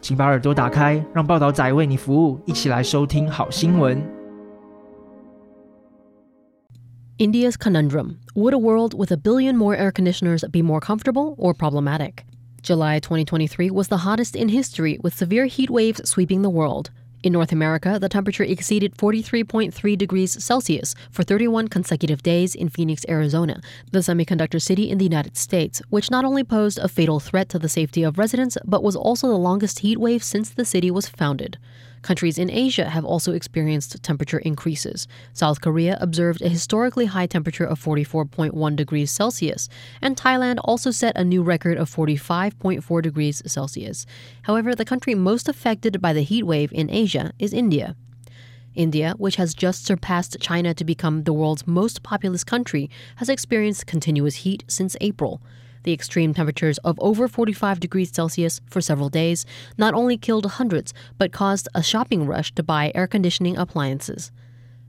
请把耳朵打开，让报道仔为你服务，一起来收听好新闻。 India's conundrum Would a world with a billion more air conditioners be more comfortable or problematic? July 2023 was the hottest in history, with severe heat waves sweeping the world. In North America, the temperature exceeded 43.3 degrees Celsius for 31 consecutive days in Phoenix, Arizona, the semiconductor city in the United States, which not only posed a fatal threat to the safety of residents, but was also the longest heat wave since the city was founded. Countries in Asia have also experienced temperature increases. South Korea observed a historically high temperature of 44.1 degrees Celsius, and Thailand also set a new record of 45.4 degrees Celsius. However, the country most affected by the heat wave in Asia is India. India, which has just surpassed China to become the world's most populous country, has experienced continuous heat since April. The extreme temperatures of over 45 degrees Celsius for several days not only killed hundreds, but caused a shopping rush to buy air conditioning appliances.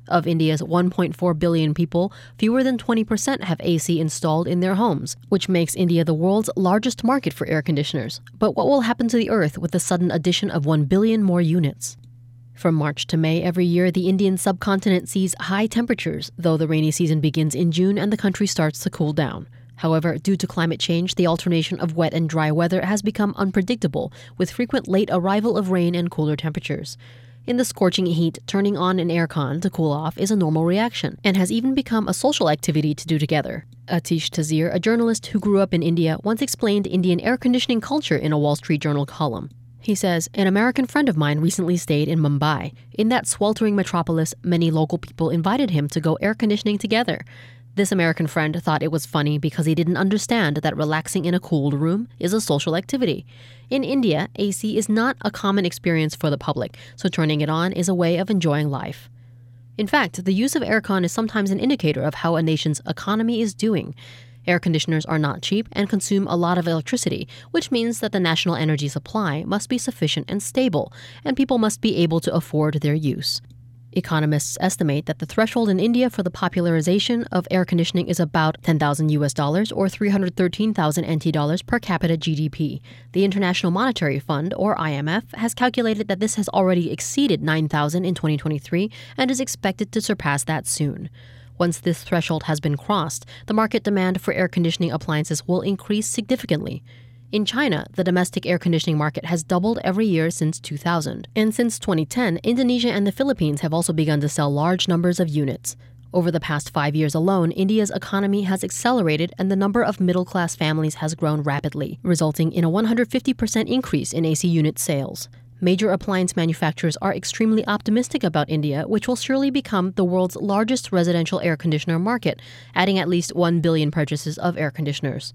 Of India's 1.4 billion people, fewer than 20% have AC installed in their homes, which makes India the world's largest market for air conditioners. But what will happen to the Earth with the sudden addition of 1 billion more units? From March to May every year, the Indian subcontinent sees high temperatures, though the rainy season begins in June and the country starts to cool down. However, due to climate change, the alternation of wet and dry weather has become unpredictable, with frequent late arrival of rain and cooler temperatures. In the scorching heat, turning on an aircon to cool off is a normal reaction and has even become a social activity to do together. Aatish Taseer, a journalist who grew up in India, once explained Indian air conditioning culture in a Wall Street Journal column. He says, An American friend of mine recently stayed in Mumbai. In that sweltering metropolis, many local people invited him to go air conditioning together. This American friend thought it was funny because he didn't understand that relaxing in a cooled room is a social activity. In India, AC is not a common experience for the public, so turning it on is a way of enjoying life. In fact, the use of aircon is sometimes an indicator of how a nation's economy is doing. Air conditioners are not cheap and consume a lot of electricity, which means that the national energy supply must be sufficient and stable, and people must be able to afford their use. Economists estimate that the threshold in India for the popularization of air conditioning is about 10,000 US dollars or 313,000 NT dollars per capita GDP. The International Monetary Fund or IMF has calculated that this has already exceeded 9,000 in 2023 and is expected to surpass that soon. Once this threshold has been crossed, the market demand for air conditioning appliances will increase significantly. In China, the domestic air conditioning market has doubled every year since 2000. And since 2010, Indonesia and the Philippines have also begun to sell large numbers of units. Over the past five years alone, India's economy has accelerated and the number of middle class families has grown rapidly, resulting in a 150% increase in AC unit sales. Major appliance manufacturers are extremely optimistic about India, which will surely become the world's largest residential air conditioner market, adding at least 1 billion purchases of air conditioners.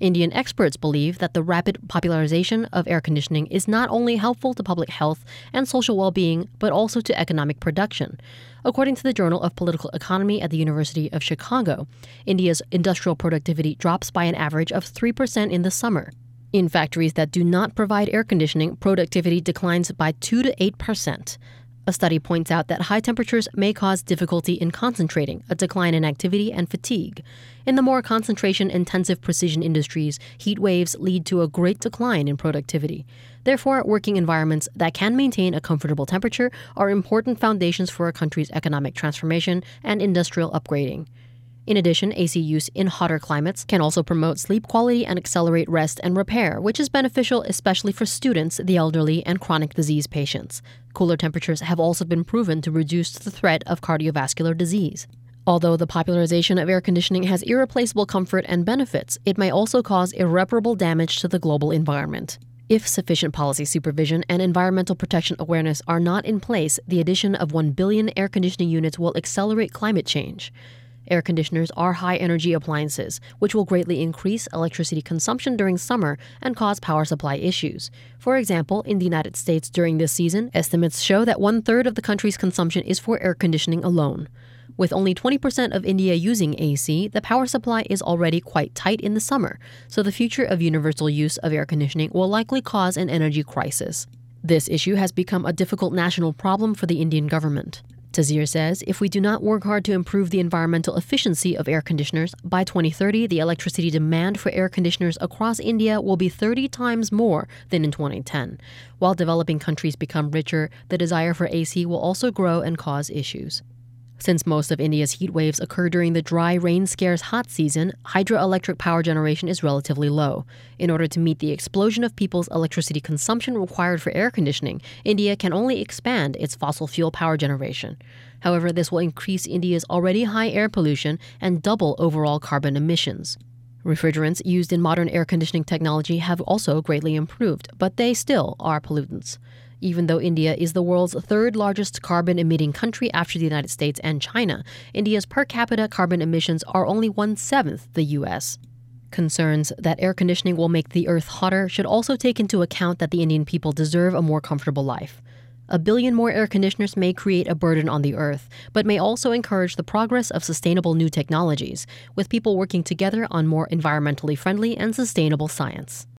Indian experts believe that the rapid popularization of air conditioning is not only helpful to public health and social well being, but also to economic production. According to the Journal of Political Economy at the University of Chicago, India's industrial productivity drops by an average of 3% in the summer. In factories that do not provide air conditioning, productivity declines by 2 to 8%. A study points out that high temperatures may cause difficulty in concentrating, a decline in activity, and fatigue. In the more concentration intensive precision industries, heat waves lead to a great decline in productivity. Therefore, working environments that can maintain a comfortable temperature are important foundations for a country's economic transformation and industrial upgrading. In addition, AC use in hotter climates can also promote sleep quality and accelerate rest and repair, which is beneficial especially for students, the elderly, and chronic disease patients. Cooler temperatures have also been proven to reduce the threat of cardiovascular disease. Although the popularization of air conditioning has irreplaceable comfort and benefits, it may also cause irreparable damage to the global environment. If sufficient policy supervision and environmental protection awareness are not in place, the addition of 1 billion air conditioning units will accelerate climate change. Air conditioners are high energy appliances, which will greatly increase electricity consumption during summer and cause power supply issues. For example, in the United States during this season, estimates show that one third of the country's consumption is for air conditioning alone. With only 20% of India using AC, the power supply is already quite tight in the summer, so the future of universal use of air conditioning will likely cause an energy crisis. This issue has become a difficult national problem for the Indian government. Taseer says if we do not work hard to improve the environmental efficiency of air conditioners, by 2030, the electricity demand for air conditioners across India will be 30 times more than in 2010. While developing countries become richer, the desire for AC will also grow and cause issues. Since most of India's heat waves occur during the dry, rain scarce hot season, hydroelectric power generation is relatively low. In order to meet the explosion of people's electricity consumption required for air conditioning, India can only expand its fossil fuel power generation. However, this will increase India's already high air pollution and double overall carbon emissions. Refrigerants used in modern air conditioning technology have also greatly improved, but they still are pollutants. Even though India is the world's third largest carbon emitting country after the United States and China, India's per capita carbon emissions are only one seventh the US. Concerns that air conditioning will make the earth hotter should also take into account that the Indian people deserve a more comfortable life. A billion more air conditioners may create a burden on the earth, but may also encourage the progress of sustainable new technologies, with people working together on more environmentally friendly and sustainable science.